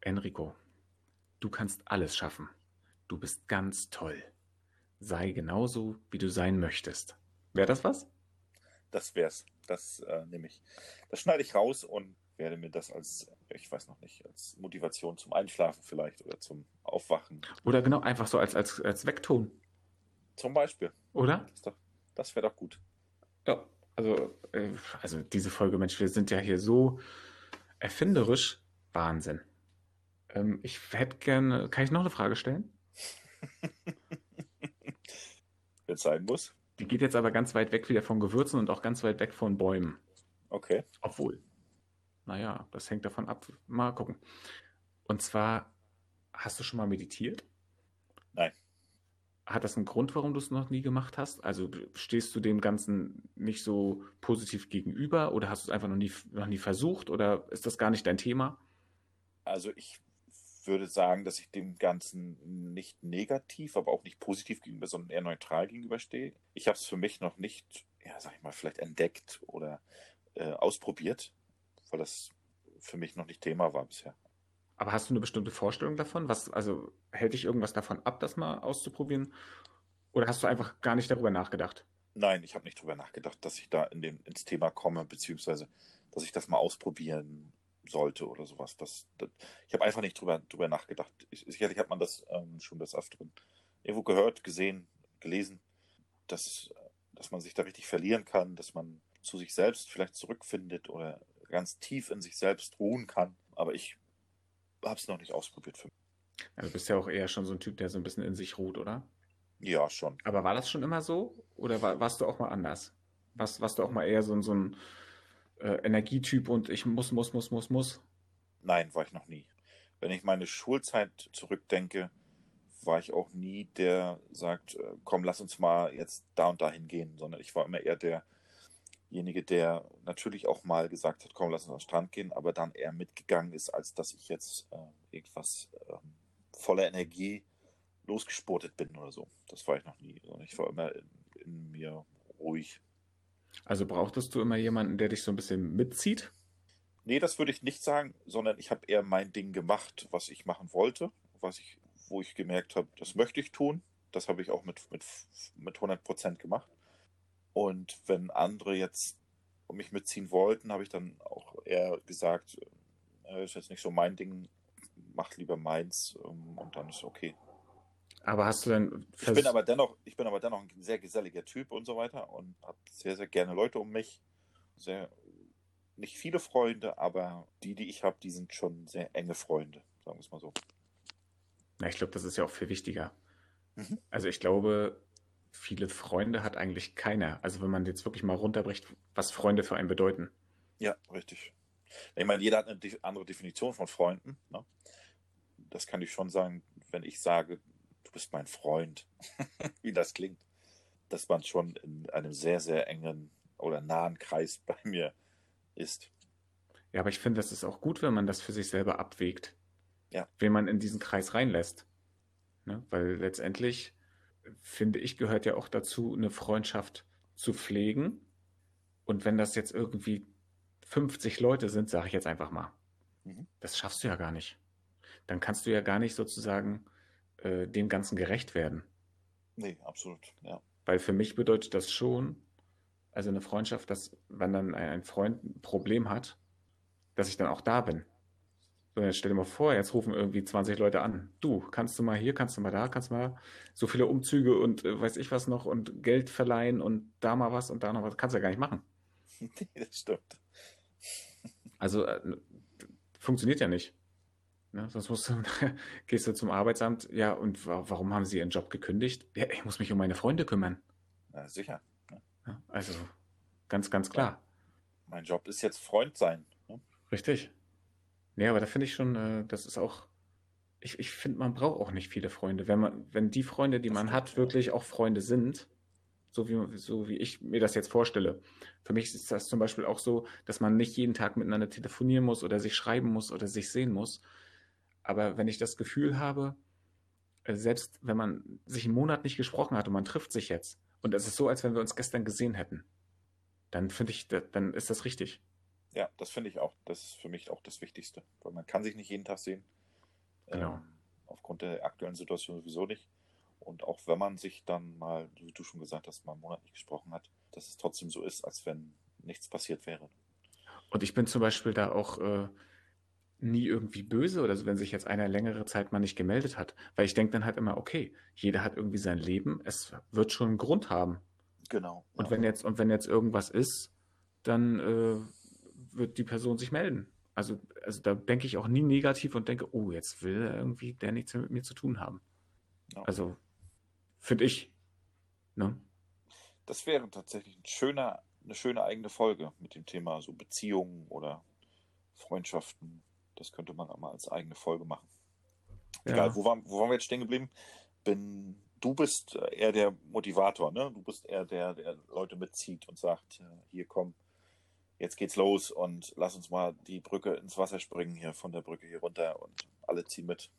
Enrico, du kannst alles schaffen. Du bist ganz toll. Sei genauso, wie du sein möchtest. Wäre das was? Das wär's. Das äh, nehme ich. Das schneide ich raus und werde mir das als, ich weiß noch nicht, als Motivation zum Einschlafen vielleicht oder zum Aufwachen. Oder genau, einfach so als, als, als Wegton. Zum Beispiel. Oder? Das, das wäre doch gut. Ja, also, äh, also diese Folge, Mensch, wir sind ja hier so Erfinderisch Wahnsinn. Ähm, ich hätte gerne, kann ich noch eine Frage stellen? Es sein muss. Die geht jetzt aber ganz weit weg wieder von Gewürzen und auch ganz weit weg von Bäumen. Okay. Obwohl. Naja, das hängt davon ab. Mal gucken. Und zwar, hast du schon mal meditiert? Nein. Hat das einen Grund, warum du es noch nie gemacht hast? Also stehst du dem Ganzen nicht so positiv gegenüber oder hast du es einfach noch nie, noch nie versucht oder ist das gar nicht dein Thema? Also ich würde sagen, dass ich dem Ganzen nicht negativ, aber auch nicht positiv gegenüber, sondern eher neutral gegenüberstehe. Ich habe es für mich noch nicht, ja, sag ich mal, vielleicht entdeckt oder äh, ausprobiert, weil das für mich noch nicht Thema war bisher. Aber hast du eine bestimmte Vorstellung davon? Was, also hält dich irgendwas davon ab, das mal auszuprobieren? Oder hast du einfach gar nicht darüber nachgedacht? Nein, ich habe nicht darüber nachgedacht, dass ich da in den, ins Thema komme, beziehungsweise dass ich das mal ausprobieren sollte oder sowas. Das, das ich habe einfach nicht drüber, drüber nachgedacht. Ich, sicherlich hat man das ähm, schon des Öfteren irgendwo gehört, gesehen, gelesen, dass, dass man sich da richtig verlieren kann, dass man zu sich selbst vielleicht zurückfindet oder ganz tief in sich selbst ruhen kann. Aber ich habe es noch nicht ausprobiert für mich. Ja, du bist ja auch eher schon so ein Typ, der so ein bisschen in sich ruht, oder? Ja, schon. Aber war das schon immer so? Oder war, warst du auch mal anders? Warst, warst du auch mal eher so, so ein äh, Energietyp und ich muss, muss, muss, muss, muss? Nein, war ich noch nie. Wenn ich meine Schulzeit zurückdenke, war ich auch nie der sagt, äh, komm, lass uns mal jetzt da und dahin gehen, sondern ich war immer eher derjenige, der natürlich auch mal gesagt hat, komm, lass uns am Strand gehen, aber dann eher mitgegangen ist, als dass ich jetzt äh, irgendwas äh, voller Energie losgesportet bin oder so. Das war ich noch nie. Ich war immer in, in mir ruhig. Also brauchtest du immer jemanden, der dich so ein bisschen mitzieht? Nee, das würde ich nicht sagen, sondern ich habe eher mein Ding gemacht, was ich machen wollte, was ich, wo ich gemerkt habe, das möchte ich tun. Das habe ich auch mit, mit, mit 100 Prozent gemacht. Und wenn andere jetzt mich mitziehen wollten, habe ich dann auch eher gesagt, äh, ist jetzt nicht so mein Ding, mach lieber meins ähm, und dann ist okay. Aber hast du denn. Ich bin aber dennoch, ich bin aber dennoch ein sehr geselliger Typ und so weiter und habe sehr, sehr gerne Leute um mich. Sehr, nicht viele Freunde, aber die, die ich habe, die sind schon sehr enge Freunde, sagen wir es mal so. Na, ich glaube, das ist ja auch viel wichtiger. Mhm. Also ich glaube, viele Freunde hat eigentlich keiner. Also wenn man jetzt wirklich mal runterbricht, was Freunde für einen bedeuten. Ja, richtig. Ich meine, jeder hat eine andere Definition von Freunden. Ne? Das kann ich schon sagen, wenn ich sage, du bist mein Freund, wie das klingt, dass man schon in einem sehr, sehr engen oder nahen Kreis bei mir ist. Ja, aber ich finde, das ist auch gut, wenn man das für sich selber abwägt. Ja. Wen man in diesen Kreis reinlässt. Ne? Weil letztendlich, finde ich, gehört ja auch dazu, eine Freundschaft zu pflegen. Und wenn das jetzt irgendwie 50 Leute sind, sage ich jetzt einfach mal, mhm. das schaffst du ja gar nicht. Dann kannst du ja gar nicht sozusagen äh, dem Ganzen gerecht werden. Nee, absolut, ja. Weil für mich bedeutet das schon, also eine Freundschaft, dass wenn dann ein Freund ein Problem hat, dass ich dann auch da bin. So, jetzt stell dir mal vor, jetzt rufen irgendwie 20 Leute an. Du, kannst du mal hier, kannst du mal da, kannst du mal so viele Umzüge und äh, weiß ich was noch und Geld verleihen und da mal was und da noch was. Kannst du ja gar nicht machen. Nee, das stimmt. Also äh, funktioniert ja nicht. Ne? Sonst musst du, gehst du zum Arbeitsamt, ja, und warum haben sie ihren Job gekündigt? Ja, ich muss mich um meine Freunde kümmern. Na, sicher. Ne? Ja, also, ganz, ganz klar. Mein Job ist jetzt Freund sein. Ne? Richtig. Nee, aber da finde ich schon, äh, das ist auch, ich, ich finde, man braucht auch nicht viele Freunde. Wenn man, wenn die Freunde, die das man hat, wirklich auch Freunde sind, so wie, so wie ich mir das jetzt vorstelle. Für mich ist das zum Beispiel auch so, dass man nicht jeden Tag miteinander telefonieren muss oder sich schreiben muss oder sich sehen muss, aber wenn ich das Gefühl habe, äh, selbst wenn man sich einen Monat nicht gesprochen hat und man trifft sich jetzt und es ist so, als wenn wir uns gestern gesehen hätten, dann finde ich, dann ist das richtig. Ja, das finde ich auch. Das ist für mich auch das Wichtigste, weil man kann sich nicht jeden Tag sehen. Genau. Ähm, aufgrund der aktuellen Situation sowieso nicht. Und auch wenn man sich dann mal, wie du schon gesagt hast, mal einen Monat nicht gesprochen hat, dass es trotzdem so ist, als wenn nichts passiert wäre. Und ich bin zum Beispiel da auch äh, nie irgendwie böse oder so, wenn sich jetzt einer längere Zeit mal nicht gemeldet hat. Weil ich denke dann halt immer, okay, jeder hat irgendwie sein Leben, es wird schon einen Grund haben. Genau. Und ja. wenn jetzt, und wenn jetzt irgendwas ist, dann äh, wird die Person sich melden. Also, also da denke ich auch nie negativ und denke, oh, jetzt will irgendwie der nichts mehr mit mir zu tun haben. Ja. Also, finde ich. Ne? Das wäre tatsächlich ein schöner, eine schöne eigene Folge mit dem Thema so Beziehungen oder Freundschaften das könnte man auch mal als eigene Folge machen. Ja. Egal, wo waren, wo waren wir jetzt stehen geblieben? Bin, du bist eher der Motivator, ne? Du bist eher der, der Leute mitzieht und sagt, hier komm, jetzt geht's los und lass uns mal die Brücke ins Wasser springen hier von der Brücke hier runter und alle ziehen mit.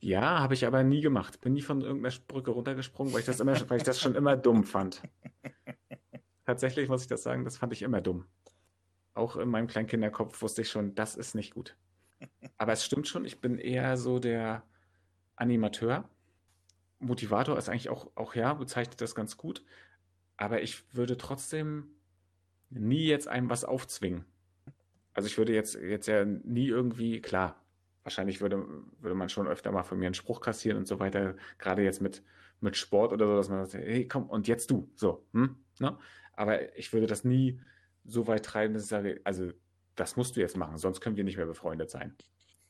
Ja, habe ich aber nie gemacht. Bin nie von irgendeiner Brücke runtergesprungen, weil ich das immer, weil ich das schon immer dumm fand. Tatsächlich muss ich das sagen, das fand ich immer dumm auch in meinem kleinen Kinderkopf wusste ich schon, das ist nicht gut. Aber es stimmt schon, ich bin eher so der Animateur. Motivator ist eigentlich auch, auch ja, bezeichnet das ganz gut. Aber ich würde trotzdem nie jetzt einem was aufzwingen. Also ich würde jetzt, jetzt ja nie irgendwie, klar, wahrscheinlich würde, würde man schon öfter mal von mir einen Spruch kassieren und so weiter, gerade jetzt mit, mit Sport oder so, dass man sagt, hey, komm, und jetzt du, so, hm? Ne? Aber ich würde das nie, so weit treiben, dass ich sage, also das musst du jetzt machen, sonst können wir nicht mehr befreundet sein.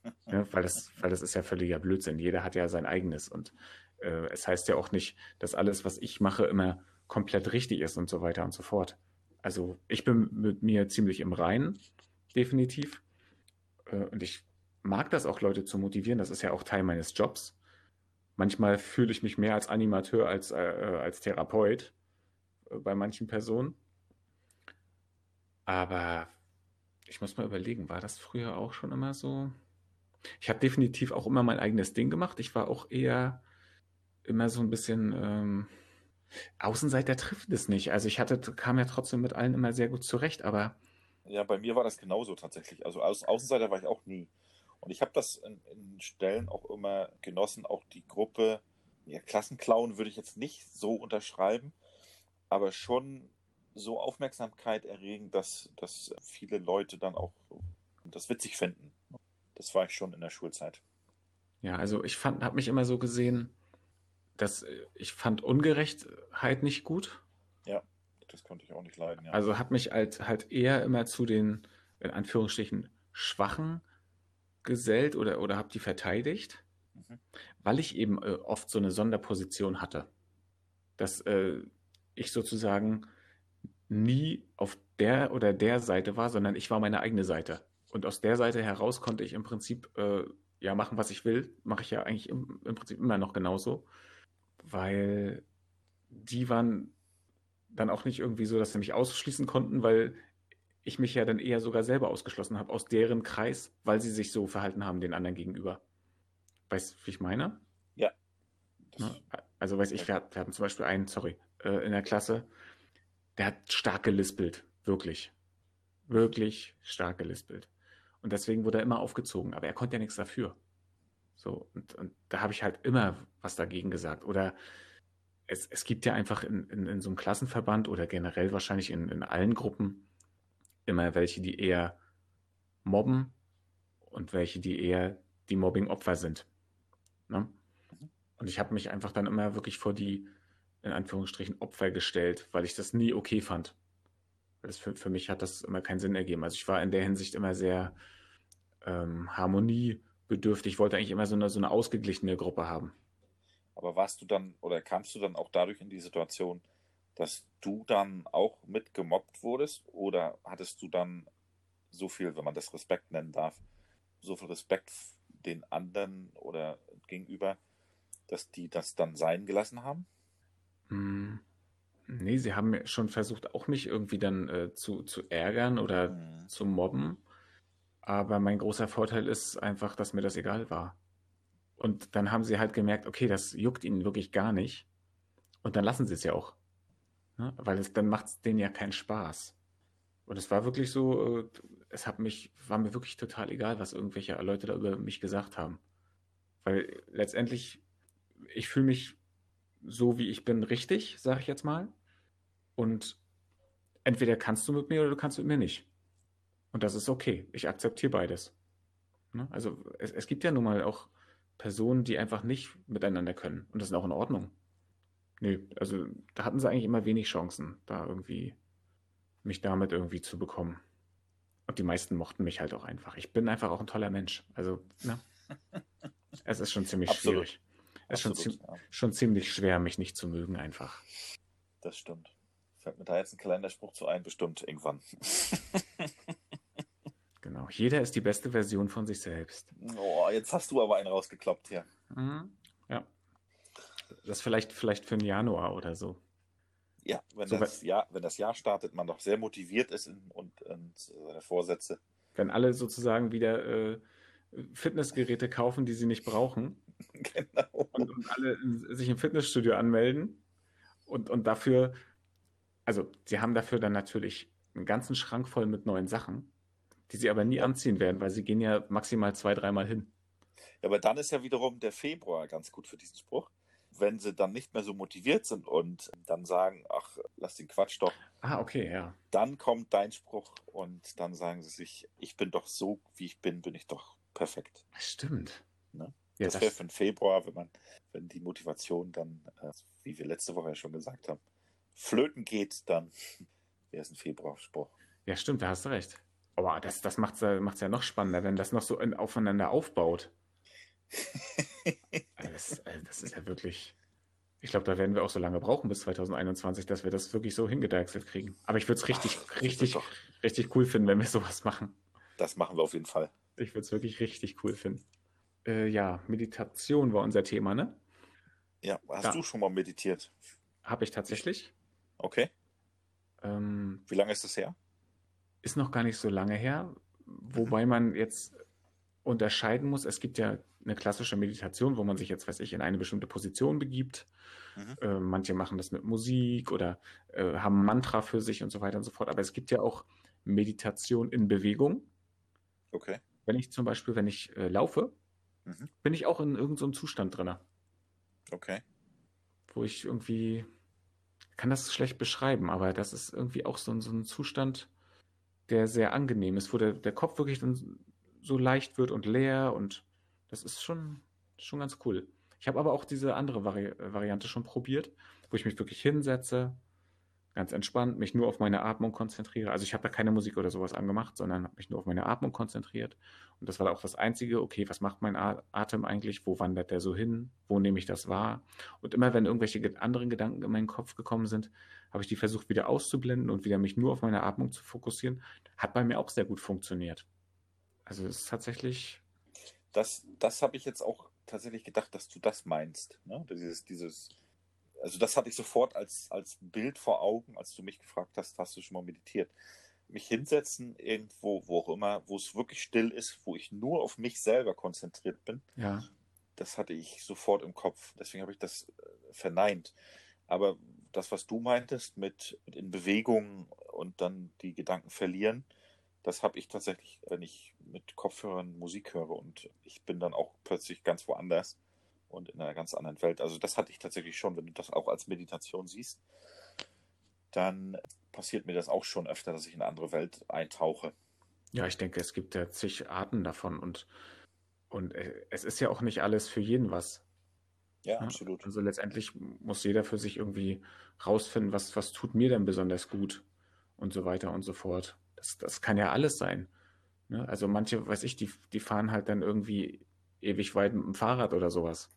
Ja, weil, das, weil das ist ja völliger Blödsinn. Jeder hat ja sein eigenes und Äh, es heißt ja auch nicht, dass alles, was ich mache, immer komplett richtig ist und so weiter und so fort. Also ich bin mit mir ziemlich im Reinen, definitiv. Äh, und ich mag das auch, Leute zu motivieren. Das ist ja auch Teil meines Jobs. Manchmal fühle ich mich mehr als Animateur als, äh, als Therapeut äh, bei manchen Personen. Aber ich muss mal überlegen, war das früher auch schon immer so? Ich habe definitiv auch immer mein eigenes Ding gemacht. Ich war auch eher immer so ein bisschen ähm, Außenseiter trifft es nicht. Also ich hatte, kam ja trotzdem mit allen immer sehr gut zurecht, aber. Ja, bei mir war das genauso tatsächlich. Also Au Außenseiter war ich auch nie. Und ich habe das in, in, Stellen auch immer genossen, auch die Gruppe, ja, Klassenclown würde ich jetzt nicht so unterschreiben, aber schon so Aufmerksamkeit erregen, dass, dass viele Leute dann auch das witzig finden. Das war ich schon in der Schulzeit. Ja, also ich fand, habe mich immer so gesehen, dass äh, ich fand Ungerechtheit nicht gut. Ja, das konnte ich auch nicht leiden. Ja. Also habe mich halt, halt eher immer zu den, in Anführungsstrichen, Schwachen gesellt oder, oder habe die verteidigt, mhm. weil ich eben äh, oft so eine Sonderposition hatte. Dass äh, ich sozusagen nie auf der oder der Seite war, sondern ich war meine eigene Seite. Und aus der Seite heraus konnte ich im Prinzip äh, ja machen, was ich will. Mache ich ja eigentlich im, im Prinzip immer noch genauso. Weil die waren dann auch nicht irgendwie so, dass sie mich ausschließen konnten, weil ich mich ja dann eher sogar selber ausgeschlossen habe aus deren Kreis, weil sie sich so verhalten haben den anderen gegenüber. Weißt du, wie ich meine? Ja. Ne? Also weiß ich, wir, hatten zum Beispiel einen, sorry, äh, in der Klasse, der hat stark gelispelt, wirklich. Wirklich stark gelispelt. Und deswegen wurde er immer aufgezogen, aber er konnte ja nichts dafür. So, und, und da habe ich halt immer was dagegen gesagt. Oder es, es gibt ja einfach in, in, in so einem Klassenverband oder generell wahrscheinlich in, in allen Gruppen immer welche, die eher mobben und welche, die eher die Mobbing-Opfer sind. Ne? Und ich habe mich einfach dann immer wirklich vor die, in Anführungsstrichen, Opfer gestellt, weil ich das nie okay fand. Das für, für mich hat das immer keinen Sinn ergeben. Also ich war in der Hinsicht immer sehr ähm, harmoniebedürftig. wollte eigentlich immer so eine, so eine ausgeglichene Gruppe haben. Aber warst du dann oder kamst du dann auch dadurch in die Situation, dass du dann auch mit gemobbt wurdest? Oder hattest du dann so viel, wenn man das Respekt nennen darf, so viel Respekt den anderen oder gegenüber, dass die das dann sein gelassen haben? Hm. Nee, sie haben schon versucht, auch mich irgendwie dann äh, zu, zu ärgern oder hm. zu mobben. Aber mein großer Vorteil ist einfach, dass mir das egal war. Und dann haben sie halt gemerkt, okay, das juckt ihnen wirklich gar nicht. Und dann lassen sie es ja auch. Ne? Weil es, dann macht es denen ja keinen Spaß. Und es war wirklich so, äh, es hat mich, war mir wirklich total egal, was irgendwelche Leute da über mich gesagt haben. Weil letztendlich, ich fühle mich so, wie ich bin, richtig, sage ich jetzt mal. Und entweder kannst du mit mir oder du kannst mit mir nicht. Und das ist okay. Ich akzeptiere beides. Ne? Also es, es gibt ja nun mal auch Personen, die einfach nicht miteinander können. Und das ist auch in Ordnung. Nee, also da hatten sie eigentlich immer wenig Chancen, da irgendwie mich damit irgendwie zu bekommen. Und die meisten mochten mich halt auch einfach. Ich bin einfach auch ein toller Mensch. Also, ne? es ist schon ziemlich Absolut. schwierig. Es ist schon, zie ja. schon ziemlich schwer, mich nicht zu mögen, einfach. Das stimmt. Fällt mir da jetzt ein Kalenderspruch zu ein, bestimmt irgendwann. genau. Jeder ist die beste Version von sich selbst. Oh, jetzt hast du aber einen rausgekloppt hier. Mhm. Ja. Das vielleicht, vielleicht für den Januar oder so. Ja, wenn, so, das Jahr, wenn das Jahr startet, man doch sehr motiviert ist und, und seine Vorsätze. Wenn alle sozusagen wieder äh, Fitnessgeräte kaufen, die sie nicht brauchen. genau. Und, und alle sich im Fitnessstudio anmelden und, und dafür also sie haben dafür dann natürlich einen ganzen Schrank voll mit neuen Sachen, die sie aber nie anziehen werden, weil sie gehen ja maximal zwei, dreimal hin. Ja, aber dann ist ja wiederum der Februar ganz gut für diesen Spruch. Wenn sie dann nicht mehr so motiviert sind und dann sagen, ach, lass den Quatsch doch. Ah, okay, ja. Dann kommt dein Spruch und dann sagen sie sich, ich bin doch so, wie ich bin, bin ich doch perfekt. Stimmt. Ne? Ja, das, das wäre für den Februar, wenn man, wenn die Motivation dann, äh, wie wir letzte Woche ja schon gesagt haben, flöten geht, dann wäre es ein Februarspruch. Ja, stimmt, da hast du recht. Aber das, das macht es ja noch spannender, wenn das noch so aufeinander aufbaut. Also das, also das ist ja wirklich. Ich glaube, da werden wir auch so lange brauchen bis 2021, dass wir das wirklich so hingedeichselt kriegen. Aber ich würde es richtig, Ach, richtig, richtig cool finden, wenn wir sowas machen. Das machen wir auf jeden Fall. Ich würde es wirklich richtig cool finden. Äh, ja, Meditation war unser Thema, ne? Ja, hast Ja, du schon mal meditiert? habe ich Ich, tatsächlich. okay. Ähm, Wie lange ist das her? ist noch gar nicht so lange her, Mhm. wobei man jetzt unterscheiden muss. Es gibt ja eine klassische Meditation, wo man sich jetzt, weiß ich, in eine bestimmte Position begibt. Mhm. Äh, manche machen das mit Musik oder äh, haben Mantra für sich und so weiter und so fort. Aber es gibt ja auch Meditation in Bewegung. Okay. Wenn ich zum Beispiel, wenn ich äh, laufe, Mhm. bin ich auch in irgendeinem so Zustand drin, Okay. wo ich irgendwie, kann das schlecht beschreiben, aber das ist irgendwie auch so, ein- so ein Zustand, der sehr angenehm ist, wo der, der Kopf wirklich dann so leicht wird und leer und das ist schon, schon ganz cool. Ich habe aber auch diese andere Vari Variante schon probiert, wo ich mich wirklich hinsetze, ganz entspannt, mich nur auf meine Atmung konzentriere. Also ich habe da keine Musik oder sowas angemacht, sondern habe mich nur auf meine Atmung konzentriert. Und das war auch das Einzige, okay, was macht mein Atem eigentlich? Wo wandert der so hin? Wo nehme ich das wahr? Und immer wenn irgendwelche ge- anderen Gedanken in meinen Kopf gekommen sind, habe ich die versucht wieder auszublenden und wieder mich nur auf meine Atmung zu fokussieren. Hat bei mir auch sehr gut funktioniert. Also es ist tatsächlich, Das, das habe ich jetzt auch tatsächlich gedacht, dass du das meinst. Ne? Dieses, dieses, also das hatte ich sofort als, als Bild vor Augen, als du mich gefragt hast, hast du schon mal meditiert? Mich hinsetzen irgendwo, wo auch immer, wo es wirklich still ist, wo ich nur auf mich selber konzentriert bin, ja, das hatte ich sofort im Kopf. Deswegen habe ich das äh, verneint. Aber das, was du meintest mit, mit in Bewegung und dann die Gedanken verlieren, das habe ich tatsächlich, wenn ich mit Kopfhörern Musik höre und ich bin dann auch plötzlich ganz woanders und in einer ganz anderen Welt. Also das hatte ich tatsächlich schon, wenn du das auch als Meditation siehst, dann passiert mir das auch schon öfter, dass ich in eine andere Welt eintauche. ja, ich denke, es gibt ja zig Arten davon und, und äh, es ist ja auch nicht alles für jeden was. Ja, Ne? absolut. Also letztendlich muss jeder für sich irgendwie rausfinden, was, was tut mir denn besonders gut und so weiter und so fort. Das, das kann ja alles sein. Ne? Also manche, weiß ich, die, die fahren halt dann irgendwie ewig weit mit dem Fahrrad oder sowas.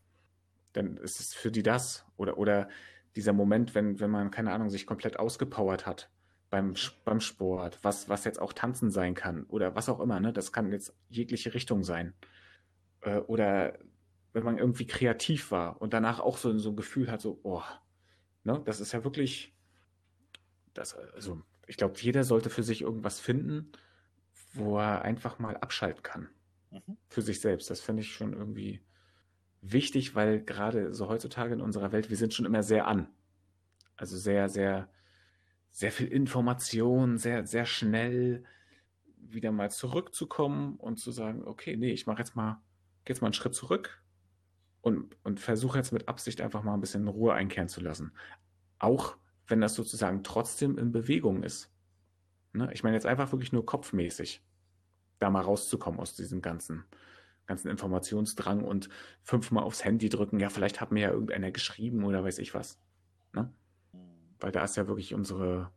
Dann ist es für die das. Oder, oder dieser Moment, wenn, wenn man, keine Ahnung, sich komplett ausgepowert hat beim, beim Sport, was, was jetzt auch Tanzen sein kann oder was auch immer, ne? Das kann jetzt jegliche Richtung sein. Äh, oder wenn man irgendwie kreativ war und danach auch so, so ein Gefühl hat, so, oh, ne? Das ist ja wirklich, das, also ich glaube, jeder sollte für sich irgendwas finden, wo er einfach mal abschalten kann. Mhm. Für sich selbst. Das finde ich schon irgendwie wichtig, weil gerade so heutzutage in unserer Welt, wir sind schon immer sehr an. Also sehr, sehr, sehr viel Information, sehr, sehr schnell wieder mal zurückzukommen und zu sagen, okay, nee, ich mache jetzt mal, jetzt mal einen Schritt zurück und, und versuche jetzt mit Absicht einfach mal ein bisschen Ruhe einkehren zu lassen. Auch wenn das sozusagen trotzdem in Bewegung ist. Ne? Ich meine jetzt einfach wirklich nur kopfmäßig, da mal rauszukommen aus diesem ganzen, ganzen Informationsdrang und fünfmal aufs Handy drücken. Ja, vielleicht hat mir ja irgendeiner geschrieben oder weiß ich was. Ne? Weil da ist ja wirklich unsere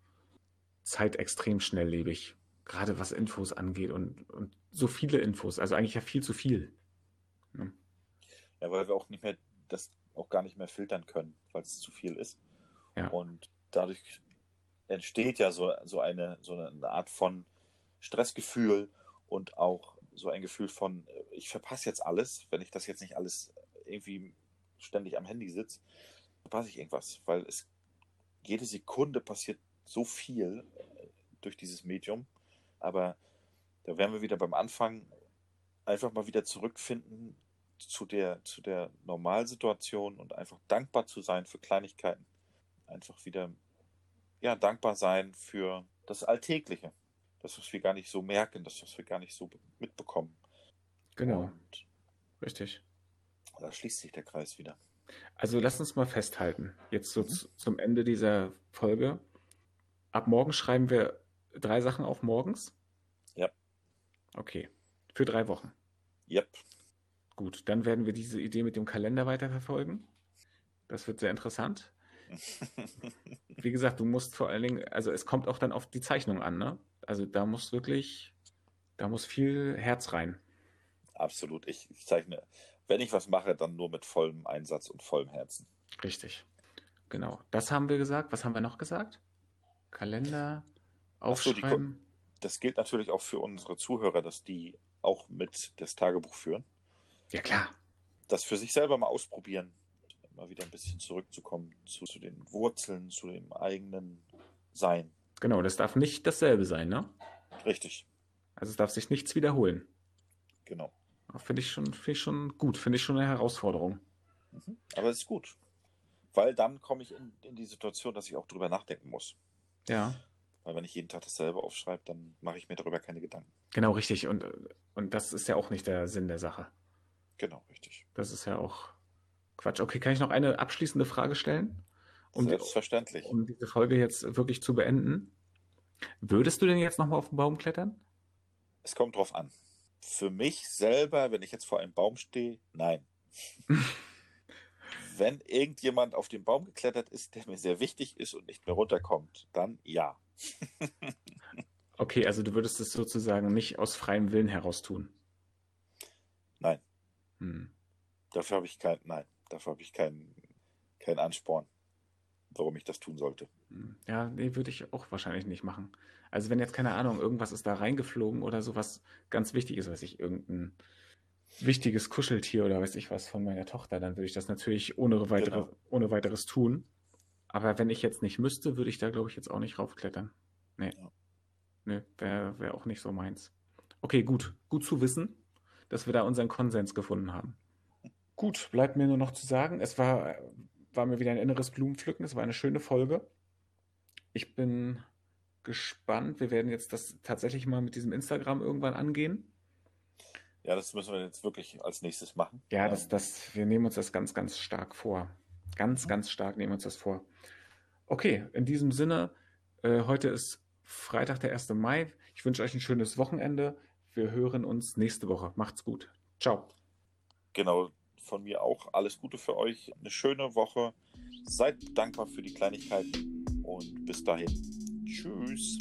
Zeit extrem schnelllebig. Gerade was Infos angeht und, und so viele Infos. Also eigentlich ja viel zu viel. Ne? Ja, weil wir auch nicht mehr, das auch gar nicht mehr filtern können, weil es zu viel ist. Ja. Und dadurch entsteht ja so, so, eine, so eine Art von Stressgefühl und auch so ein Gefühl von, äh, ich verpasse jetzt alles, wenn ich das jetzt nicht alles irgendwie ständig am Handy sitze, verpasse ich irgendwas, weil es jede Sekunde passiert so viel äh, durch dieses Medium. Aber da werden wir wieder beim Anfang einfach mal wieder zurückfinden zu der, zu der Normalsituation und einfach dankbar zu sein für Kleinigkeiten. Einfach wieder, ja, dankbar sein für das Alltägliche. Das, was wir gar nicht so merken, das, was wir gar nicht so mitbekommen. Genau, Und richtig. da schließt sich der Kreis wieder. Also lass uns mal festhalten, jetzt so Mhm. zu, zum Ende dieser Folge. Ab morgen schreiben wir drei Sachen auf morgens. Ja. Okay, für drei Wochen. Yep. Gut, dann werden wir diese Idee mit dem Kalender weiterverfolgen. Das wird sehr interessant. Wie gesagt, du musst vor allen Dingen, also es kommt auch dann auf die Zeichnung an, ne? Also da muss wirklich, da muss viel Herz rein. Absolut. Ich, ich zeichne wenn ich was mache, dann nur mit vollem Einsatz und vollem Herzen. Richtig. Genau. Das haben wir gesagt. Was haben wir noch gesagt? Kalender Ach so, aufschreiben. Das gilt natürlich auch für unsere Zuhörer, dass die auch mit das Tagebuch führen. Ja, klar. Das für sich selber mal ausprobieren. Mal wieder ein bisschen zurückzukommen zu, zu den Wurzeln, zu dem eigenen Sein. Genau, das darf nicht dasselbe sein, ne? Richtig, Also es darf sich nichts wiederholen. genau. Finde ich schon, finde ich schon gut, finde ich schon eine Herausforderung. Mhm. Aber es ist gut. Weil dann komme ich in, in die Situation, dass ich auch drüber nachdenken muss. Ja, Weil wenn ich jeden Tag dasselbe aufschreibe, dann mache ich mir darüber keine Gedanken. genau richtig. Und, und das ist ja auch nicht der Sinn der Sache. Genau, richtig. Das ist ja auch Quatsch. Okay, kann ich noch eine abschließende Frage stellen? Um, Selbstverständlich. um diese Folge jetzt wirklich zu beenden. Würdest du denn jetzt nochmal auf den Baum klettern? Es kommt drauf an. Für mich selber, wenn ich jetzt vor einem Baum stehe, nein. wenn irgendjemand auf den Baum geklettert ist, der mir sehr wichtig ist und nicht mehr runterkommt, dann ja. Okay, also du würdest es sozusagen nicht aus freiem Willen heraus tun. Nein. Hm. Dafür habe ich kein, nein, dafür habe ich keinen keinen Ansporn, warum ich das tun sollte. Hm. Ja, nee, würde ich auch wahrscheinlich nicht machen. Also wenn jetzt, keine Ahnung, irgendwas ist da reingeflogen oder sowas ganz wichtig ist, weiß ich, irgendein wichtiges Kuscheltier oder weiß ich was von meiner Tochter, dann würde ich das natürlich ohne, weitere, Genau. ohne weiteres tun. Aber wenn ich jetzt nicht müsste, würde ich da, glaube ich, jetzt auch nicht raufklettern. Nee. Ja. Nee, wäre wär auch nicht so meins. Okay, gut. Gut zu wissen, dass wir da unseren Konsens gefunden haben. Gut, bleibt mir nur noch zu sagen, es war, war mir wieder ein inneres Blumenpflücken. Es war eine schöne Folge. Ich bin gespannt. Wir werden jetzt das tatsächlich mal mit diesem Instagram irgendwann angehen. Ja, das müssen wir jetzt wirklich als nächstes machen. Ja, das, das, wir nehmen uns das ganz, ganz stark vor. Ganz, ganz stark nehmen wir uns das vor. Okay, in diesem Sinne, äh, heute ist Freitag, der 1. Mai. Ich wünsche euch ein schönes Wochenende. Wir hören uns nächste Woche. Macht's gut. Ciao. Genau, von mir auch alles Gute für euch. Eine schöne Woche. Seid dankbar für die Kleinigkeiten und bis dahin. Tschüss.